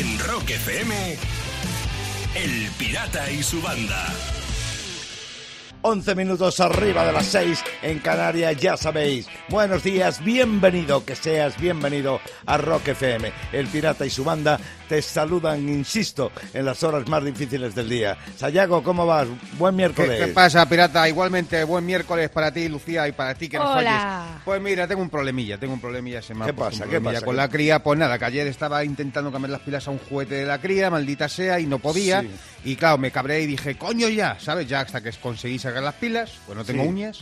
En Rock FM, El Pirata y su banda. 11 minutos arriba de las 6 en Canarias, ya sabéis. Buenos días, bienvenido, que seas bienvenido a Rock FM. El Pirata y su banda te saludan, insisto, en las horas más difíciles del día. Sayago, ¿cómo vas? Buen miércoles. ¿Qué, qué pasa, pirata? Igualmente, buen miércoles para ti, Lucía, y para ti que nos Hola. oyes. Pues mira, tengo un problemilla, tengo un problemilla. Se me ¿Qué pasa? ¿Qué pasa? Con ¿Qué- la cría, pues nada, que ayer estaba intentando cambiar las pilas a un juguete de la cría, maldita sea, y no podía. Sí. Y claro, me cabré y dije, coño ya, ¿sabes? Ya hasta que conseguí sacar las pilas, pues no tengo Sí. uñas.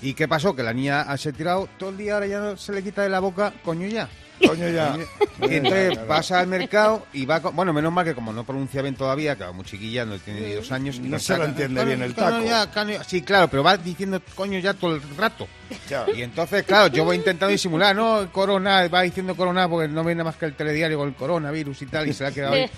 ¿Y qué pasó? Que la niña se ha tirado todo el día, ahora ya no se le quita de la boca, coño ya. Coño, ya. Y entonces pasa al mercado y va con- Bueno, menos mal que como no pronuncia bien todavía, que muy chiquilla, no tiene ni dos años. y No se lo entiende "Coño, bien el taco". ya, coño ya". Sí, claro, pero va diciendo coño ya todo el rato. Ya. Y entonces, claro, yo voy intentando disimular, no, corona, va diciendo corona porque no viene más que el telediario con el coronavirus y tal, y se la ha quedado ahí.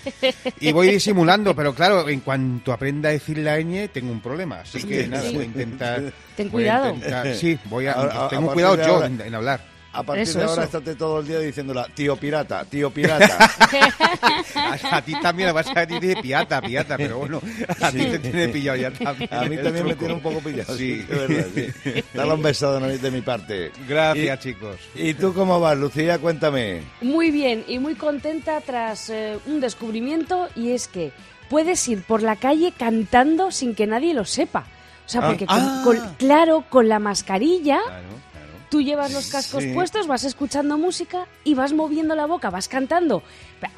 Y voy disimulando, pero claro, en cuanto aprenda a decir la ñ, tengo un problema. Así que Sí. nada, Sí. voy a intentar. Ten voy a cuidado. intentar- sí, voy a. Ahora, a- a tengo cuidado yo ahora- en, en hablar. A partir Eso, de ahora eso. estate todo el día diciéndola, tío pirata, tío pirata. A, a ti también lo vas a decir piata, piata, pero bueno, a ti te tiene pillado ya también. A mí también me tiene un poco pillado. Sí. Sí, es verdad, sí. Dale un beso de, de mi parte. Gracias, chicos. ¿Y, ¿Y tú cómo vas, Lucía? Cuéntame. Muy bien y muy contenta tras eh, un descubrimiento y es que puedes ir por la calle cantando sin que nadie lo sepa. O sea, Ah. porque con- Ah. con- claro, con la mascarilla claro. Tú llevas los cascos Sí. puestos, vas escuchando música y vas moviendo la boca, vas cantando.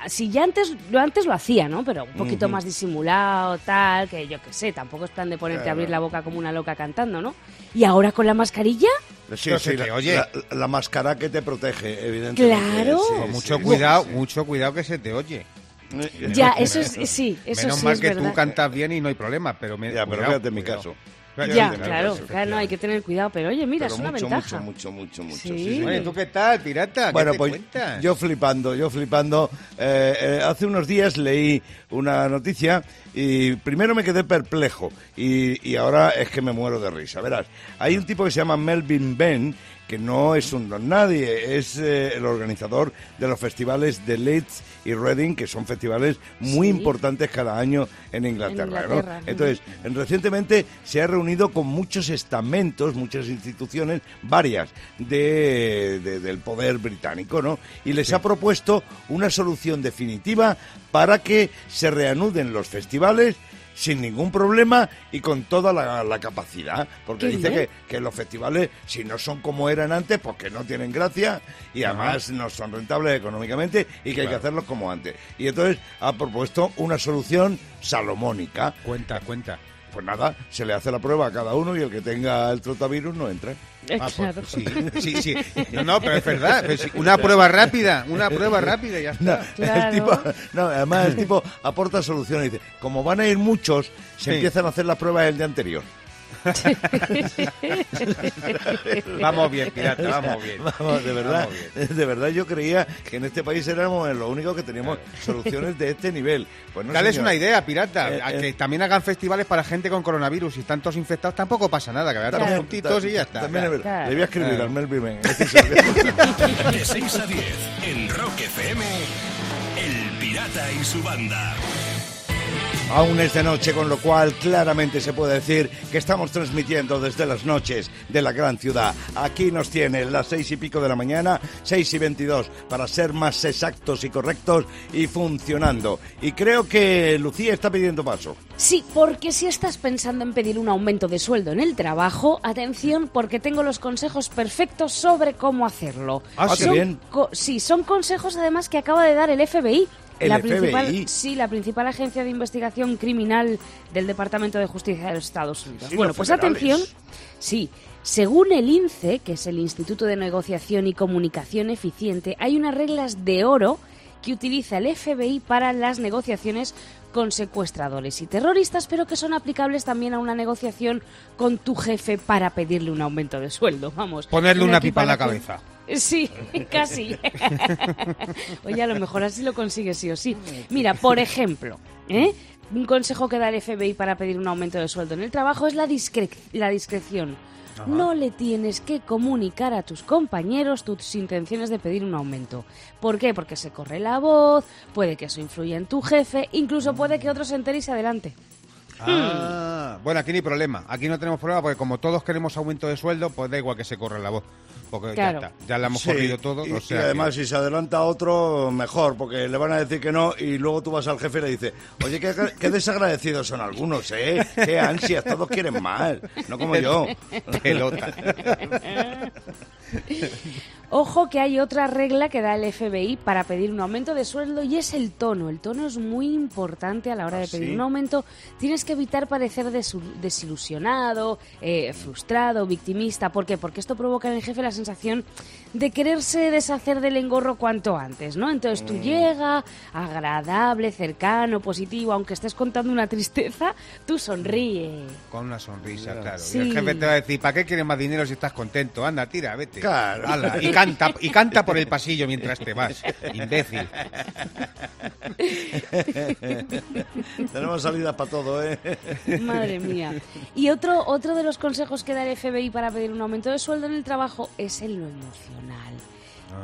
Si ya antes, yo antes lo hacía, ¿no? Pero un poquito más disimulado, tal, que yo qué sé, tampoco es plan de ponerte a abrir la boca como una loca cantando, ¿no? Y ahora con la mascarilla, Sí, sí, se te la, oye. la- la máscara que te protege, evidentemente. Claro. Sí, sí, mucho sí. cuidado, mucho cuidado que se te oye. ya, eso es, sí, eso Menos sí mal es que verdad. tú cantas bien y no hay problema, pero me, Ya, pero cuidado, fíjate en mi cuidado. caso. Ya, claro, claro, no hay que tener cuidado, pero oye, mira, Pero es una mucho, ventaja. mucho, mucho, mucho, mucho. Sí. sí, sí. Oye, ¿tú qué tal, pirata? ¿Qué Bueno, te pues cuentas? yo flipando, yo flipando. Eh, eh, hace unos días leí una noticia y primero me quedé perplejo y, y ahora es que me muero de risa. Verás, hay un tipo que se llama Melvin Ben que no es un don nadie, es eh, el organizador de los festivales de Leeds y Reading, que son festivales muy Sí. importantes cada año en Inglaterra. ¿no? Inglaterra. Entonces, recientemente se ha reunido con muchos estamentos, muchas instituciones, varias de, de- del poder británico, ¿no? Y les ha propuesto una solución definitiva para que se reanuden los festivales sin ningún problema y con toda la, la capacidad. Porque dice que, que los festivales, si no son como eran antes, pues que no tienen gracia y además no son rentables económicamente y que hay que hacerlos como antes. Y entonces ha propuesto una solución salomónica. Cuenta, cuenta. Pues nada, se le hace la prueba a cada uno y el que tenga el trotavirus no entra. Eh, Ah, pues, sí, sí, sí. No, no, pero es verdad. pero sí, Una prueba rápida, una prueba rápida y ya No, está. Claro. el tipo, no, además el tipo aporta soluciones. Dice, como van a ir muchos, se Sí. empiezan a hacer las pruebas el día anterior. Vamos bien, pirata, vamos bien. Vamos, de verdad, Vamos bien. de verdad yo creía que en este país éramos los únicos que teníamos soluciones de este nivel. Pues no, Dales señor. una idea, pirata. Eh, a eh. que también hagan festivales para gente con coronavirus. Si están todos infectados, tampoco pasa nada. Que vayan todos Claro. juntitos y ya está. También es verdad. Claro. Le voy a escribir Claro. al. Este voy a- De 6 a 10 en Rock FM, El Pirata y su banda. Aún es de noche, con lo cual claramente se puede decir que estamos transmitiendo desde las noches de la gran ciudad. Aquí nos tiene las seis y pico de la mañana, seis y veintidós, para ser más exactos y correctos y funcionando. Y creo que Lucía está pidiendo paso. Sí, porque si estás pensando en pedir un aumento de sueldo en el trabajo, atención porque tengo los consejos perfectos sobre cómo hacerlo. Ah, qué bien. sí, son consejos además que acaba de dar el FBI. ¿El la FBI? Principal, sí, la principal agencia de investigación criminal del Departamento de Justicia de los Estados Unidos. Sí, bueno, pues federales. atención, sí, según el INCE, que es el Instituto de Negociación y Comunicación Eficiente, hay unas reglas de oro que utiliza el FBI para las negociaciones con secuestradores y terroristas, pero que son aplicables también a una negociación con tu jefe para pedirle un aumento de sueldo. Vamos. Ponerle una pipa en la cabeza. Sí, casi. Oye, a lo mejor así lo consigues sí o sí. Mira, por ejemplo, ¿eh? un consejo que da el FBI para pedir un aumento de sueldo en el trabajo es la, discre- la discreción. no le tienes que comunicar a tus compañeros tus intenciones de pedir un aumento. ¿Por qué? Porque se corre la voz, puede que eso influya en tu jefe, incluso puede que otro se entere y se adelante. Ah, bueno, aquí ni problema. Aquí no tenemos problema porque como todos queremos aumento de sueldo, pues da igual que se corra la voz. Porque Claro. ya está, ya la hemos Sí, corrido todo. Y, o y sea que- además, si se adelanta otro, mejor, porque le van a decir que no y luego tú vas al jefe y le dices, oye, qué, qué desagradecidos son algunos, ¿eh? Qué ansias, todos quieren más, no como yo. pelota. Ojo que hay otra regla que da el FBI para pedir un aumento de sueldo y es el tono. El tono es muy importante a la hora de pedir ¿sí? un aumento. Tienes que evitar parecer desilusionado, eh, frustrado, victimista. ¿Por qué? Porque esto provoca en el jefe la sensación de quererse deshacer del engorro cuanto antes, ¿no? Entonces tú llega, agradable, cercano, positivo, aunque estés contando una tristeza, tú sonríe. Con una sonrisa, claro. Sí. Y el jefe te va a decir, ¿para qué quieres más dinero si estás contento? Anda, tira, vete. Claro. Hala, y canta, y canta por el pasillo mientras te vas, imbécil. Tenemos salidas para todo, ¿eh? Madre mía. Y otro, otro de los consejos que da el FBI para pedir un aumento de sueldo en el trabajo es en lo emocional.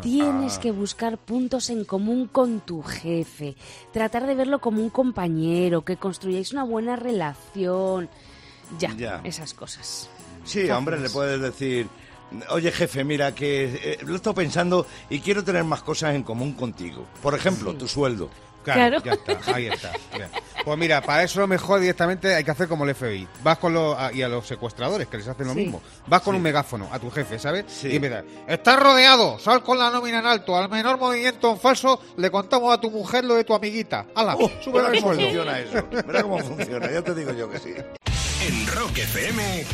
Tienes que buscar puntos en común con tu jefe, tratar de verlo como un compañero, que construyáis una buena relación. Ya, Ya. esas cosas. Sí, hombre, le puedes decir, oye jefe, mira que eh, lo he estado pensando y quiero tener más cosas en común contigo. Por ejemplo, tu sueldo. Claro, Claro. ya está, ahí está. Bien. Pues mira, para eso lo mejor directamente hay que hacer como el FBI. Vas con los, a- y a los secuestradores que les hacen lo Sí. mismo. Vas con un megáfono a tu jefe, ¿sabes? Sí. Y empiezas, estás rodeado, sal con la nómina en alto, al menor movimiento en falso le contamos a tu mujer lo de tu amiguita. ¡Hala! Oh, sube mira el cómo sueldo. funciona eso. Mira cómo funciona, ya te digo yo que sí. En Rock FM,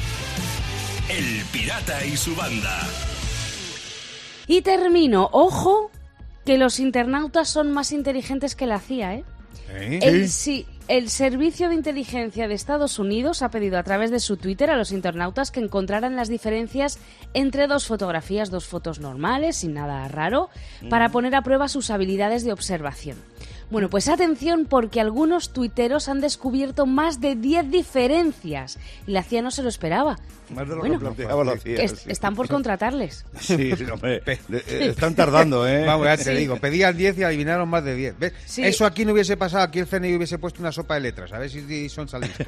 El Pirata y su banda. Y termino, ojo, que los internautas son más inteligentes que la CIA, ¿eh? ¿Eh? El, sí, el Servicio de Inteligencia de Estados Unidos ha pedido a través de su Twitter a los internautas que encontraran las diferencias entre dos fotografías, dos fotos normales, sin nada raro, para poner a prueba sus habilidades de observación. Bueno, pues atención porque algunos tuiteros han descubierto más de 10 diferencias y la CIA no se lo esperaba. Más de lo Bueno, que planteaba la CIA. Es- sí. están por contratarles. Sí, sí, hombre. eh, Están tardando, ¿eh? Vamos, ya te Sí. digo, pedían 10 y adivinaron más de 10. ¿Ves? Sí. Eso aquí no hubiese pasado, aquí el CNI hubiese puesto una sopa de letras, a ver si son salistos.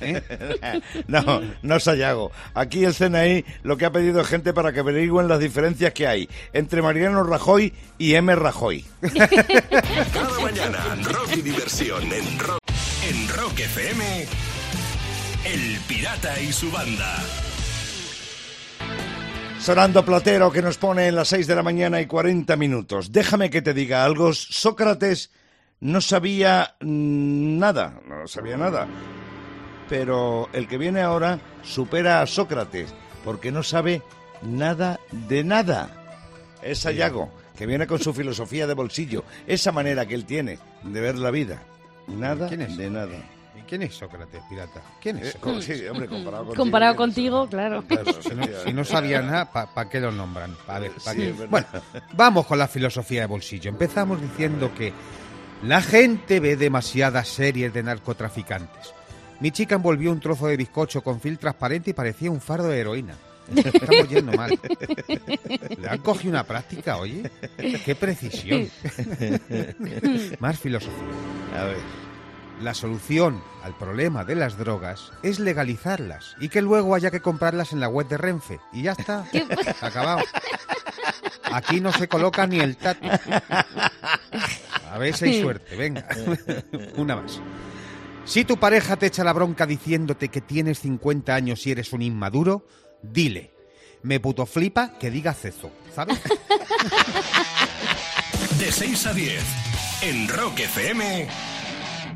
¿Eh? No, no Sayago. Aquí el CNI lo que ha pedido es gente para que averigüen las diferencias que hay entre Mariano Rajoy y M. Rajoy. Cada mañana, rock y diversión en Rock, en rock FM. El Pirata y su banda. Sonando Platero que nos pone en las 6 de la mañana y 40 minutos. Déjame que te diga algo. Sócrates no sabía nada, no sabía nada. Pero el que viene ahora supera a Sócrates porque no sabe nada de nada. Es Sayago, que viene con su filosofía de bolsillo, esa manera que él tiene de ver la vida. Nada ¿Quién es? de nada. ¿Y quién es Sócrates, pirata? ¿Quién es? Eh, con- sí, hombre, comparado contigo. Comparado contigo, claro. Claro, Si no, si no efectivamente. sabía nada, ¿para qué lo nombran? Pa' ver, pa' Sí, qué. Bueno, vamos con la filosofía de bolsillo. Empezamos diciendo que la gente ve demasiadas series de narcotraficantes. Mi chica envolvió un trozo de bizcocho con film transparente y parecía un faro de heroína. Estamos yendo mal. Le han cogido una práctica, oye. Qué precisión. Más filosofía. A ver. La solución al problema de las drogas es legalizarlas y que luego haya que comprarlas en la web de Renfe. Y ya está. Acabado. Aquí no se coloca ni el tatu. A ver si hay suerte. Venga. Una más. Si tu pareja te echa la bronca diciéndote que tienes 50 años y eres un inmaduro, dile. Me puto flipa que diga Cezo. ¿Sabes? De 6 a 10, en Rock FM,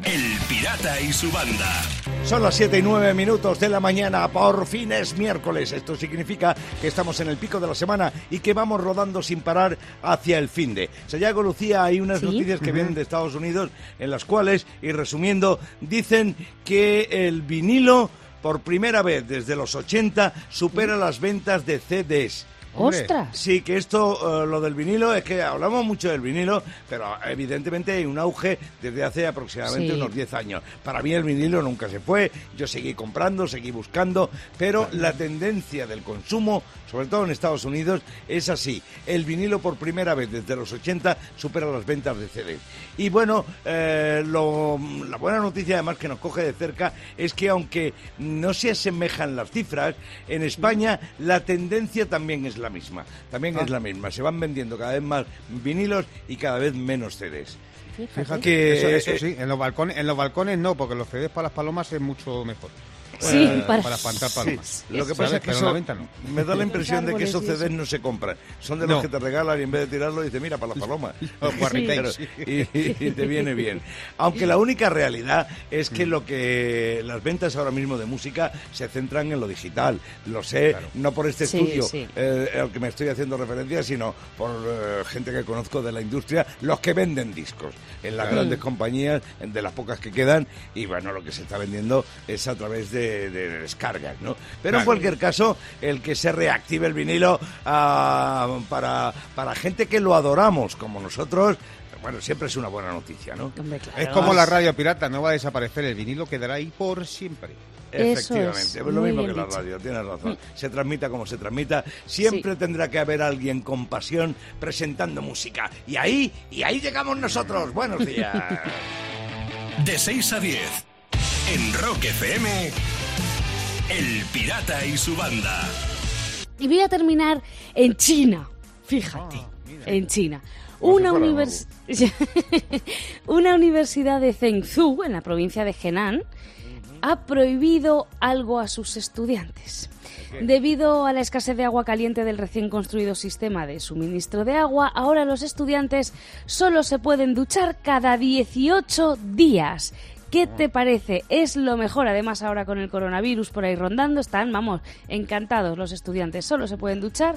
El Pirata y su banda. Son las 7 y 9 minutos de la mañana, por fin es miércoles. Esto significa que estamos en el pico de la semana y que vamos rodando sin parar hacia el fin de. Sayago Lucía, hay unas Sí. noticias que vienen de Estados Unidos en las cuales, y resumiendo, dicen que el vinilo por primera vez desde los 80 supera las ventas de CDs. Hombre. ¡Ostras! Sí, que esto, eh, lo del vinilo, es que hablamos mucho del vinilo, pero evidentemente hay un auge desde hace aproximadamente Sí. unos 10 años. Para mí el vinilo nunca se fue, yo seguí comprando, seguí buscando, pero la tendencia del consumo, sobre todo en Estados Unidos, es así. El vinilo por primera vez desde los 80 supera las ventas de CD. Y bueno, eh, lo- la buena noticia además que nos coge de cerca es que aunque no se asemejan las cifras, en España la tendencia también es la misma. También es la misma. Se van vendiendo cada vez más vinilos y cada vez menos CDs. Fíjate. Que, Eso, eso sí, en los balcones, en los balcones no, porque los CDs para las palomas es mucho mejor. Sí, Eh, para- para espantar Sí, palomas. lo que pasa es que eso la venta no. me da la impresión de que esos. CDs no se compran. Son de los No. que te regalan y en vez de tirarlo dice, mira, para las palomas. Los guarriteis. Y, y te viene bien. Aunque la única realidad es Mm. que lo que las ventas ahora mismo de música se centran en lo digital. Lo sé, Claro. no por este Sí, estudio sí. eh, al que me estoy haciendo referencia, sino por eh, gente que conozco de la industria, los que venden discos en las grandes compañías, en- de las pocas que quedan, y bueno, lo que se está vendiendo es a través de, de descargas, ¿no? Pero en cualquier caso, el que se reactive el vinilo ah, para, para gente que lo adoramos como nosotros, bueno, siempre es una buena noticia, ¿no? Hombre, claro. Es como la radio pirata, no va a desaparecer, el vinilo quedará ahí por siempre. Eso Efectivamente, es, es lo mismo que la dicho. radio, tienes razón. Se transmita como se transmita, siempre tendrá que haber alguien con pasión presentando música. Y ahí, y ahí llegamos nosotros. Buenos días. De 6 a 10. En Rock FM. El Pirata y su banda. Y voy a terminar en China. Fíjate, en China. Una, univers- Una universidad de Zhengzhou, en la provincia de Henan, ha prohibido algo a sus estudiantes. Debido a la escasez de agua caliente del recién construido sistema de suministro de agua, ahora los estudiantes solo se pueden duchar cada 18 días. ¿Qué te parece? Es lo mejor. Además, ahora con el coronavirus por ahí rondando, están, vamos, encantados los estudiantes. Solo se pueden duchar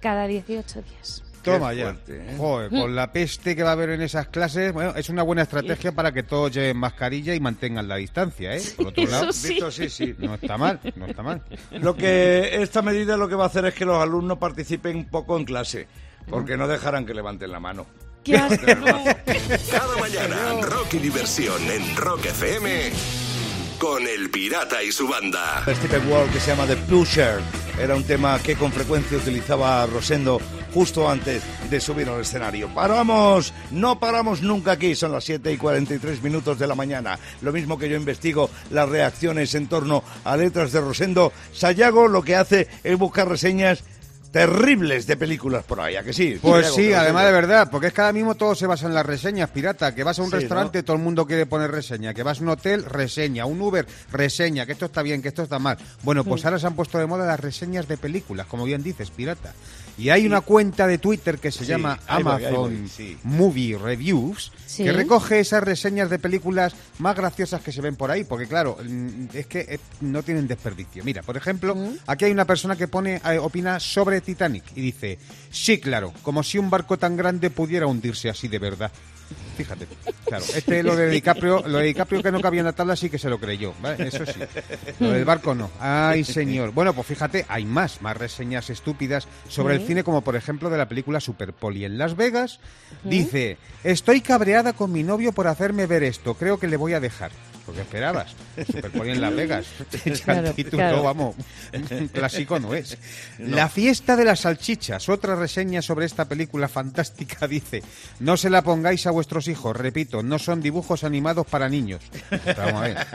cada 18 días. Toma ya. fuerte, ¿eh? Joder, con la peste que va a haber en esas clases, bueno, es una buena estrategia para que todos lleven mascarilla y mantengan la distancia, ¿eh? Por otro lado, sí. Visto así, sí. no está mal, no está mal. Lo que esta medida lo que va a hacer es que los alumnos participen un poco en clase, porque no dejarán que levanten la mano. ¡Qué asco! Cada mañana, rock y diversión en Rock FM. Con el Pirata y su banda. Stephen Wall que se llama The Pusher era un tema que con frecuencia utilizaba Rosendo justo antes de subir al escenario. Paramos, no paramos nunca aquí, son las 7 y 43 minutos de la mañana. Lo mismo que yo investigo las reacciones en torno a letras de Rosendo, Sayago lo que hace es buscar reseñas terribles de películas por ahí, ¿a que sí? Pues sí, además de verdad, porque es que ahora mismo todo se basa en las reseñas, pirata. Que vas a un Sí, restaurante, ¿no? todo el mundo quiere poner reseña. Que vas a un hotel, reseña. Un Uber, reseña. Que esto está bien, que esto está mal. Bueno, pues ahora se han puesto de moda las reseñas de películas, como bien dices, pirata. Y hay una cuenta de Twitter que se Sí, llama voy, Amazon voy, sí. Movie Reviews, Sí. que recoge esas reseñas de películas más graciosas que se ven por ahí, porque claro, mm, es que eh, no tienen desperdicio. Mira, por ejemplo, aquí hay una persona que pone, eh, opina sobre Titanic y dice, sí, claro, como si un barco tan grande pudiera hundirse así de verdad. Fíjate, claro, este lo de DiCaprio, lo de DiCaprio que no cabía en la tabla sí que se lo creyó, ¿vale? Eso sí. Lo del barco no. Ay, señor. Bueno, pues fíjate, hay más, más reseñas estúpidas sobre el cine, como por ejemplo de la película Super Poli en Las Vegas. Dice, estoy cabreada con mi novio por hacerme ver esto, creo que le voy a dejar. ¿Por qué esperabas? Super Poli en Las Vegas. Claro, el título, claro. vamos, un clásico no es. La fiesta de las salchichas, otra reseña sobre esta película fantástica, dice, no se la pongáis a vuestros hijos, repito, no son dibujos animados para niños. Pero Vamos a ver.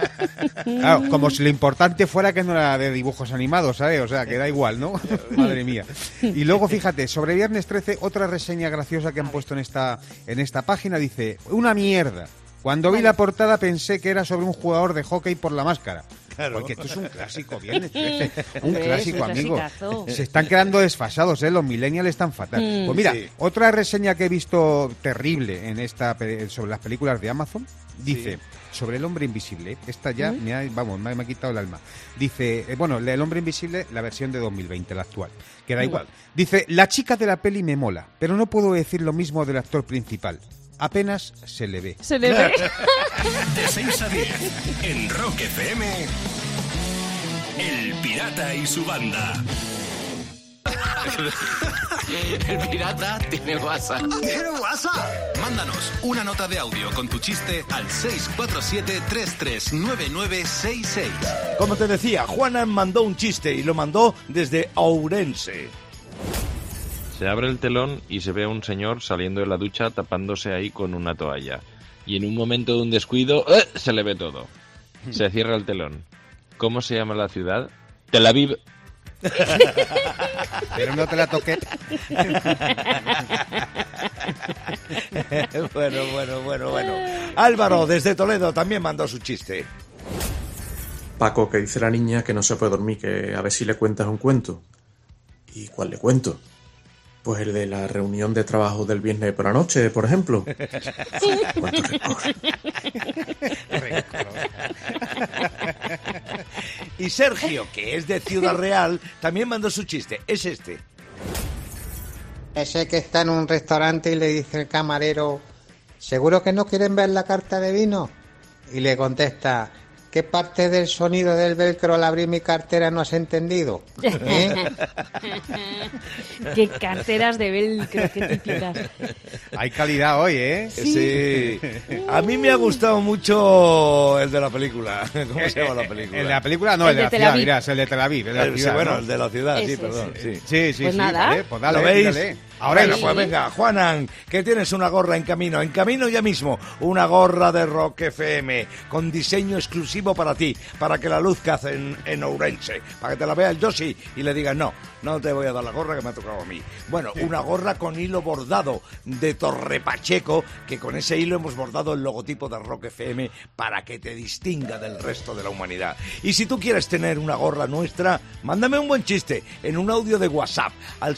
Claro, como si lo importante fuera que no era de dibujos animados, ¿sabes? O sea, que da igual, ¿no? Madre mía. Y luego, fíjate, sobre Viernes 13, otra reseña graciosa que han puesto en esta, en esta página, dice, una mierda. Cuando vi la portada pensé que era sobre un jugador de hockey por la máscara. Claro. Porque esto es un clásico, Viernes 13. Un clásico, amigo. Se están quedando desfasados, ¿eh? Los millennials están fatal. Mm. Pues mira, Sí. otra reseña que he visto terrible en esta sobre las películas de Amazon dice sobre el hombre invisible. Esta ya me ha, vamos, me ha, me ha quitado el alma. Dice, eh, bueno, el hombre invisible, la versión de 2020, la actual, que da igual. Dice, la chica de la peli me mola, pero no puedo decir lo mismo del actor principal. Apenas se le ve. Se le ve. De 6 a 10. En Rock FM. El Pirata y su banda. El pirata tiene WhatsApp. ¿Tiene WhatsApp? Mándanos una nota de audio con tu chiste al 647-339966. Como te decía, Juana mandó un chiste y lo mandó desde Ourense. Se abre el telón y se ve a un señor saliendo de la ducha tapándose ahí con una toalla. Y en un momento de un descuido, ¡eh! se le ve todo. Se cierra el telón. ¿Cómo se llama la ciudad? Tel Aviv. Pero no te la toqué. bueno, bueno, bueno, bueno. Álvaro, desde Toledo, también mandó su chiste. Paco, que dice la niña que no se puede dormir, que a ver si le cuentas un cuento. ¿Y cuál le cuento? Pues el de la reunión de trabajo del viernes por la noche, por ejemplo. ¿Cuánto rencor? Y Sergio, que es de Ciudad Real, también mandó su chiste. Es este. Ese que está en un restaurante y le dice el camarero, ¿seguro que no quieren ver la carta de vino? Y le contesta, ¿qué parte del sonido del velcro al abrir mi cartera no has entendido? ¿Eh? Qué carteras de velcro, qué típicas. Hay calidad hoy, ¿eh? Sí. A mí me ha gustado mucho el de la película. ¿Cómo se llama la película? El de la película no, el, El de, de la Tel ciudad, dirás, el de Tel Aviv. el de la El- sí, ciudad, bueno, ¿no? el de la ciudad, sí, Ese, perdón. Sí. Sí, sí, Pues sí. nada. Vale, pues dale, ¿Lo veis? dale. Ahora pues venga, Juanan, que tienes una gorra en camino, en camino ya mismo, una gorra de Rock FM, con diseño exclusivo para ti, para que la luzcas en, en Ourense, para que te la vea el Yoshi y le digas, no, no te voy a dar la gorra que me ha tocado a mí. Bueno, una gorra con hilo bordado de Torre Pacheco, que con ese hilo hemos bordado el logotipo de Rock FM para que te distinga del resto de la humanidad. Y si tú quieres tener una gorra nuestra, mándame un buen chiste en un audio de WhatsApp al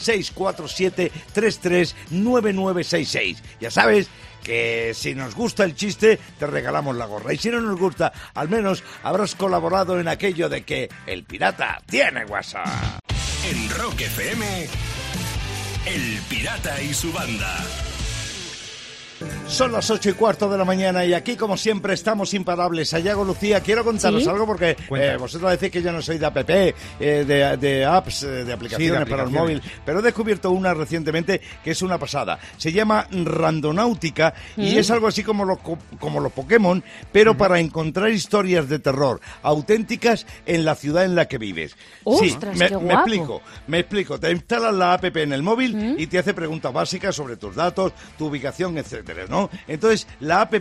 647-339966. Ya sabes que si nos gusta el chiste, te regalamos la gorra. Y si no nos gusta, al menos habrás colaborado en aquello de que el pirata tiene WhatsApp. En Rock FM, El Pirata y su banda. Son las ocho y cuarto de la mañana y aquí, como siempre, estamos imparables. Sayago Lucía, quiero contaros ¿Sí? algo porque eh, vosotros decís que yo no soy de app, eh, de, de apps, eh, de aplicaciones para el móvil, pero he descubierto una recientemente que es una pasada. Se llama Randonáutica y es algo así como los, co- como los Pokémon, pero para encontrar historias de terror auténticas en la ciudad en la que vives. ¡Ostras, sí, me, qué me explico. Me explico, te instalas la app en el móvil y te hace preguntas básicas sobre tus datos, tu ubicación, etcétera, ¿no? Entonces, la app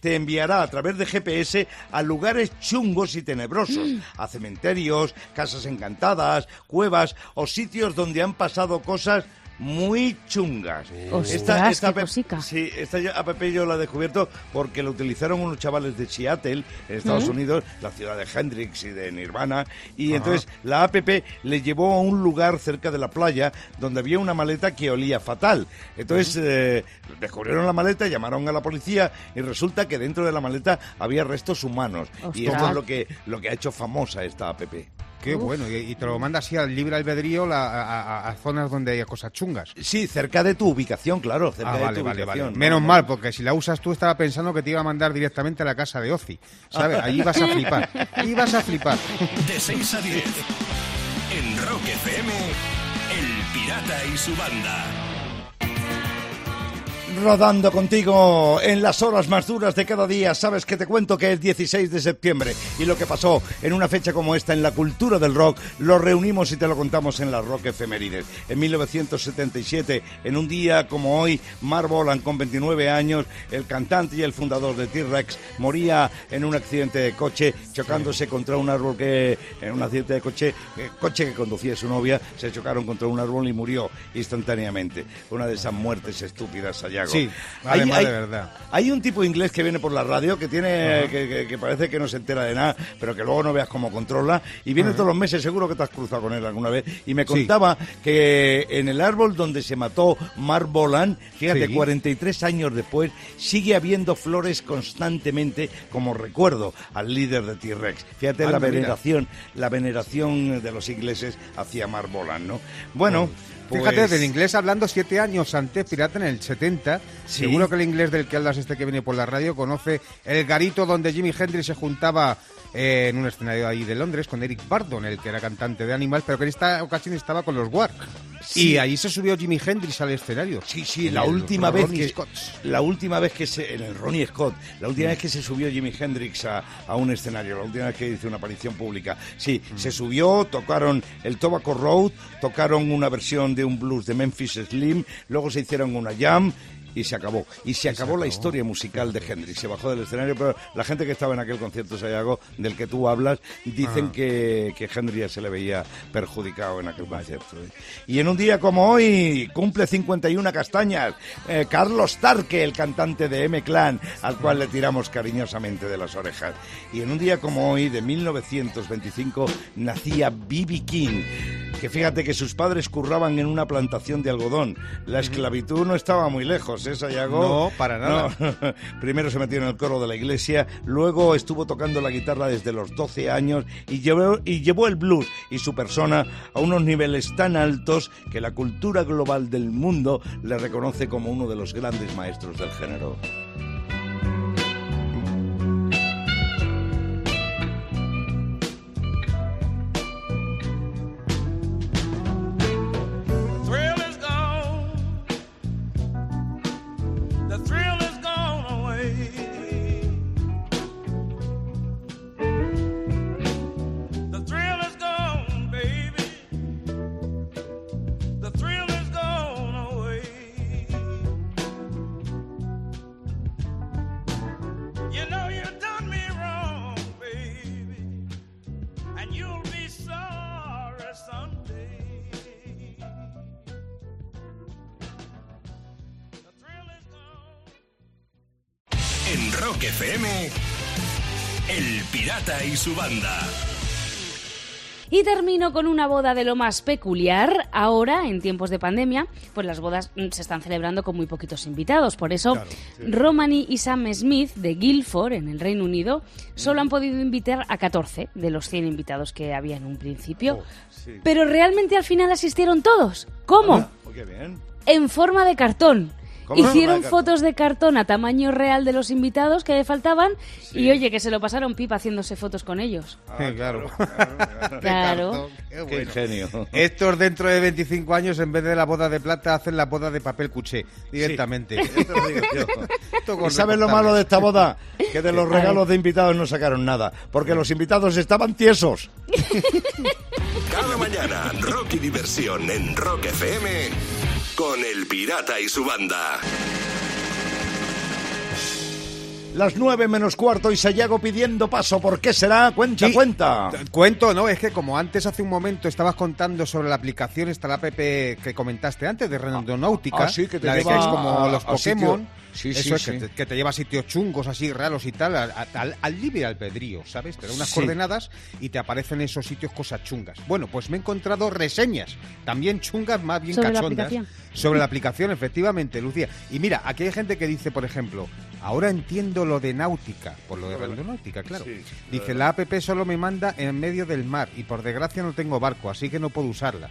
te enviará a través de GPS a lugares chungos y tenebrosos, a cementerios, casas encantadas, cuevas o sitios donde han pasado cosas muy chungas. Ostras, app, cosica. sí, esta app yo la he descubierto porque la utilizaron unos chavales de Seattle, en Estados Unidos, la ciudad de Hendrix y de Nirvana, y entonces la app le llevó a un lugar cerca de la playa donde había una maleta que olía fatal. Entonces eh, descubrieron la maleta, llamaron a la policía y resulta que dentro de la maleta había restos humanos. Y esto es lo que, lo que ha hecho famosa esta app. Qué bueno. Y, y te lo manda así al libre albedrío la- a, a- a zonas donde hay cosas chungas. Sí, cerca de tu ubicación, claro, cerca Ah, de vale, tu vale, ubicación. vale. ¿no? Menos No, mal, porque si la usas tú estaba pensando que te iba a mandar directamente a la casa de Ozi. ¿Sabes? Allí vas a flipar. Allí vas a flipar. De 6 a 10. En Rock FM, El Pirata y su banda. Rodando contigo en las horas más duras de cada día. Sabes que te cuento que es 16 de septiembre y lo que pasó en una fecha como esta en la cultura del rock lo reunimos y te lo contamos en la Rock Efemérides. En 1977, en un día como hoy, Mark Bolan, con 29 años, el cantante y el fundador de T-Rex, moría en un accidente de coche chocándose contra un árbol que, en un accidente de coche, eh, coche que conducía su novia, se chocaron contra un árbol y murió instantáneamente. Una de esas muertes estúpidas, Sí, además de verdad. Hay un tipo inglés que viene por la radio que tiene que, que- que parece que no se entera de nada, pero que luego no veas cómo controla y viene todos los meses, seguro que te has cruzado con él alguna vez y me Sí. contaba que en el árbol donde se mató Mark Bolan, fíjate, Sí. 43 años después sigue habiendo flores constantemente como recuerdo al líder de T-Rex. Fíjate la mira. veneración, la veneración de los ingleses hacia Mark Bolan, ¿no? Bueno, Pues- del inglés hablando siete años antes, Pirata en el 70. Sí. Seguro que el inglés del que hablas este que viene por la radio conoce el garito donde Jimi Hendrix se juntaba eh, en un escenario ahí de Londres con Eric Burdon, el que era cantante de Animal, pero que en esta ocasión estaba con los War. Sí. Y ahí se subió Jimi Hendrix al escenario. Sí, sí, la última vez Ronnie que la última vez que se en el Ronnie Scott, la última vez que se subió Jimi Hendrix a, a un escenario, la última vez que hizo una aparición pública. Sí, se subió, tocaron el Tobacco Road, tocaron una versión de un blues de Memphis Slim, luego se hicieron una jam y se acabó. Y se acabó la historia musical de Hendrix. Se bajó del escenario, pero la gente que estaba en aquel concierto, Sayago, del que tú hablas, dicen que, que Hendrix ya se le veía perjudicado en aquel concierto. ¿eh? Y en un día como hoy, cumple 51 castañas, eh, Carlos Tarque, el cantante de M-Clan, al cual le tiramos cariñosamente de las orejas. Y en un día como hoy, de 1925, nacía B.B. King, que fíjate que sus padres curraban en una plantación de algodón. La esclavitud no estaba muy lejos, ¿eh, Sayago? No, para nada. No. Primero se metió en el coro de la iglesia, luego estuvo tocando la guitarra desde los 12 años y llevó, y llevó el blues y su persona a unos niveles tan altos que la cultura global del mundo le reconoce como uno de los grandes maestros del género. En Rock FM, El Pirata y su banda. Y termino con una boda de lo más peculiar. Ahora, en tiempos de pandemia, pues las bodas mm, se están celebrando con muy poquitos invitados. Por eso, Romani y Sam Smith de Guilford, en el Reino Unido, solo han podido invitar a 14 de los 100 invitados que había en un principio. Pero realmente al final asistieron todos. ¿Cómo? Ah, oh, bien. En forma de cartón. ¿Cómo en forma Hicieron de fotos de cartón a tamaño real de los invitados que le faltaban y oye, que se lo pasaron pipa haciéndose fotos con ellos. Sí, claro. Claro. Qué Qué bueno. ingenio. Estos dentro de 25 años, en vez de la boda de plata, hacen la boda de papel cuché directamente. Te lo digo yo. Esto con ¿Y sabes lo malo de esta boda? Que de los regalos de invitados no sacaron nada, porque los invitados estaban tiesos. Cada mañana, rock y diversión en Rock FM con El Pirata y su banda. Las nueve menos cuarto y Sayago pidiendo paso. ¿Por qué será? Cuenta, Sí, cuenta. Cuento, ¿no? Es que como antes hace un momento estabas contando sobre la aplicación, esta la app que comentaste antes de Randonáutica, ah, sí, que te la de lleva que es como a- los a sitio- Pokémon, Sí, eso sí, es sí. Que, te, que te lleva a sitios chungos así raros y tal, a- a- al, al libre albedrío, ¿sabes? Te da unas Sí. coordenadas y te aparecen esos sitios cosas chungas. Bueno, pues me he encontrado reseñas, también chungas, más bien Sobre cachondas, sobre la aplicación, efectivamente, Lucía. Y mira, aquí hay gente que dice, por ejemplo, ahora entiendo lo de náutica, por lo de randonáutica, claro. Sí, Dice, la app solo me manda en medio del mar y por desgracia no tengo barco, así que no puedo usarla.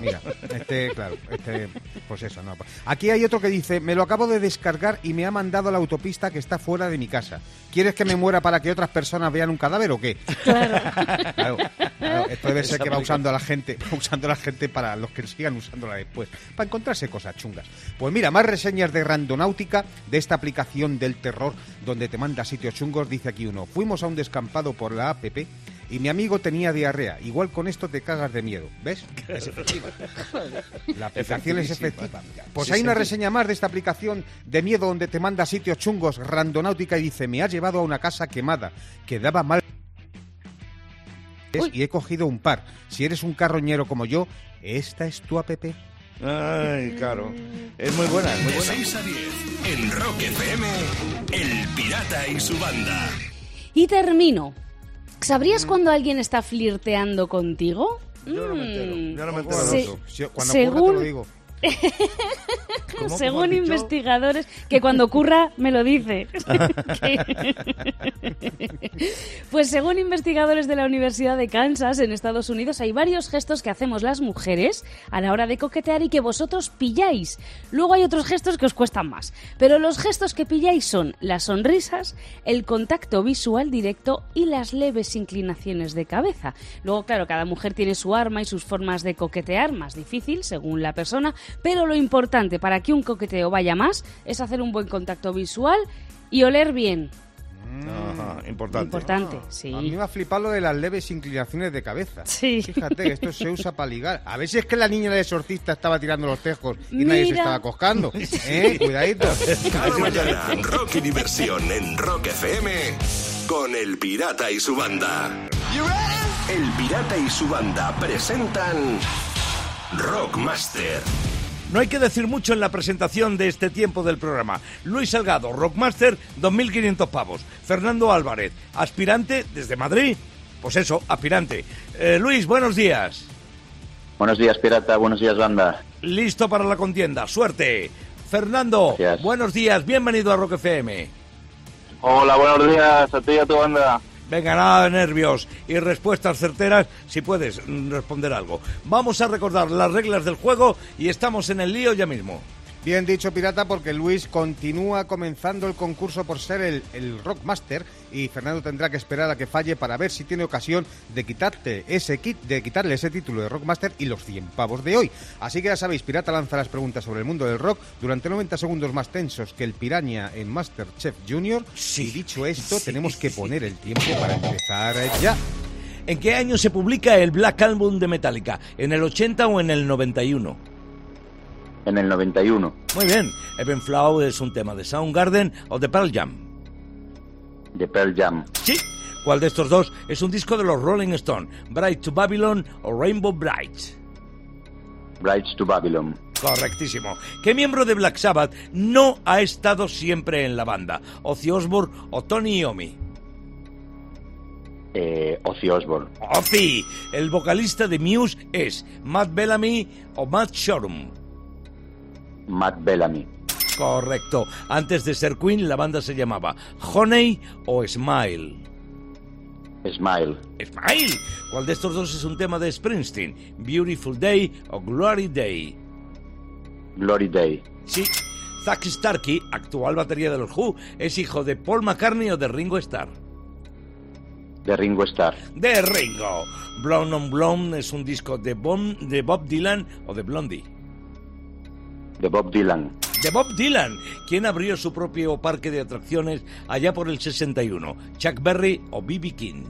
Mira, este, claro, este, pues eso, no. Aquí hay otro que dice, me lo acabo de descargar y me ha mandado a la autopista que está fuera de mi casa. ¿Quieres que me muera para que otras personas vean un cadáver o qué? Claro, claro, esto debe ser que va usando a la gente, va usando a la gente para los que sigan usándola después, para encontrarse cosas chungas. Pues mira, más reseñas de Randonáutica, de esta aplicación del terror donde te manda sitios chungos, dice aquí uno. Fuimos a un descampado por la app y mi amigo tenía diarrea. Igual con esto te cagas de miedo. ¿Ves? Es efectiva. La aplicación es efectiva. Pues Sí, hay una reseña más de esta aplicación de miedo donde te manda sitios chungos, Randonáutica, y dice, me ha llevado a una casa quemada, que daba mal y he cogido un par. Si eres un carroñero como yo, esta es tu app. Ay, claro. Es muy buena, es muy De buena. 6 a 10 en Rock FM, El Pirata y su banda. Y termino. ¿Sabrías cuando alguien está flirteando contigo? Yo no me entero, Mm. yo no me entero de Se- eso. Si- Cuando ocurre, te según, lo digo. ¿Cómo Según investigadores, que cuando ocurra me lo dice. pues según investigadores de la Universidad de Kansas en Estados Unidos, hay varios gestos que hacemos las mujeres a la hora de coquetear y que vosotros pilláis. Luego hay otros gestos que os cuestan más. Pero los gestos que pilláis son las sonrisas, el contacto visual directo y las leves inclinaciones de cabeza. Luego, claro, cada mujer tiene su arma y sus formas de coquetear, más difícil según la persona, pero lo importante para que un coqueteo vaya más es hacer un buen contacto visual y oler bien. Ajá, importante. Importante, sí. A mí me ha flipado lo de las leves inclinaciones de cabeza. Sí. Fíjate que esto se usa para ligar. A ver si es que la niña de exorcista estaba tirando los tejos y nadie se estaba coscando. ¿Eh? Cuidadito. Cada mañana, rock y diversión en Rock FM con El Pirata y su banda. El Pirata y su banda presentan Rockmaster. No hay que decir mucho en la presentación de este tiempo del programa. Luis Salgado, Rockmaster, 2.500 pavos. Fernando Álvarez, aspirante desde Madrid. Pues eso, aspirante. Eh, Luis, buenos días. Buenos días, pirata. Buenos días, banda. Listo para la contienda. Suerte. Fernando, Gracias. buenos días. Bienvenido a Rock FM. Hola, buenos días a ti y a tu banda. Venga, nada de nervios y respuestas certeras si puedes mm, responder algo. Vamos a recordar las reglas del juego y estamos en el lío ya mismo. Bien dicho, pirata, porque Luis continúa comenzando el concurso por ser el, el Rockmaster y Fernando tendrá que esperar a que falle para ver si tiene ocasión de quitarte ese kit, de quitarle ese título de Rockmaster y los 100 pavos de hoy. Así que ya sabéis, Pirata lanza las preguntas sobre el mundo del rock durante 90 segundos más tensos que el piraña en Masterchef Junior. Y dicho esto, tenemos que poner el tiempo para empezar ya. ¿En qué año se publica el Black Album de Metallica? ¿En el 80 o en el 91? En el 91. Muy bien. Even Flow es un tema de Soundgarden o de Pearl Jam. De Pearl Jam. Sí. ¿Cuál de estos dos es un disco de los Rolling Stone? ¿Bright to Babylon o Rainbow Bright? Brides to Babylon. Correctísimo. ¿Qué miembro de Black Sabbath no ha estado siempre en la banda? ¿Ozzy Osbourne o Tony Iommi? Eh, Ozzy Osbourne. Ozzy. El vocalista de Muse es Matt Bellamy o Matt Shoreham. Matt Bellamy. Correcto. Antes de ser Queen, la banda se llamaba Honey o Smile. Smile. Smile. ¿Cuál de estos dos es un tema de Springsteen? Beautiful Day o Glory Day. Glory Day. Sí. Zack Starkey, actual batería de los Who, es hijo de Paul McCartney o de Ringo Starr. De Ringo Starr. De Ringo. Blonde on Blonde es un disco de, Bon- de Bob Dylan o de Blondie. De Bob Dylan. De Bob Dylan, quien abrió su propio parque de atracciones allá por el 61. Chuck Berry o B.B. King.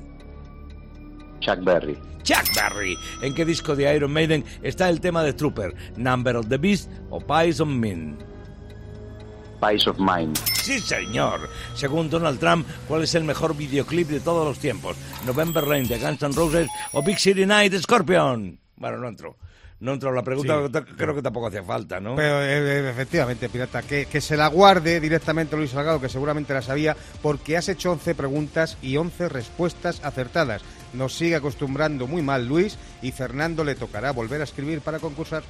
Chuck Berry. Chuck Berry. ¿En qué disco de Iron Maiden está el tema de Trooper? Number of the Beast o Pies of Min. Pies of Mind. Sí, señor. Según Donald Trump, ¿cuál es el mejor videoclip de todos los tiempos? November Rain de Guns N' Roses o Big City Night de Scorpion. Bueno, no entro. No entro. La pregunta Sí. creo que tampoco hacía falta, ¿no? Pero eh, eh, efectivamente, pirata, que, que se la guarde directamente Luis Salgado, que seguramente la sabía, porque has hecho 11 preguntas y 11 respuestas acertadas. Nos sigue acostumbrando muy mal Luis y Fernando le tocará volver a escribir para concursar.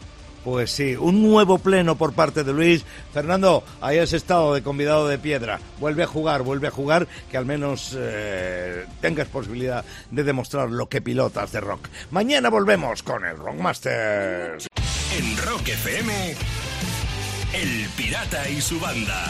Pues sí, un nuevo pleno por parte de Luis. Fernando, ahí has estado de convidado de piedra. Vuelve a jugar, vuelve a jugar, que al menos eh, tengas posibilidad de demostrar lo que pilotas de rock. Mañana volvemos con el Rockmaster. En Rock FM, El Pirata y su banda.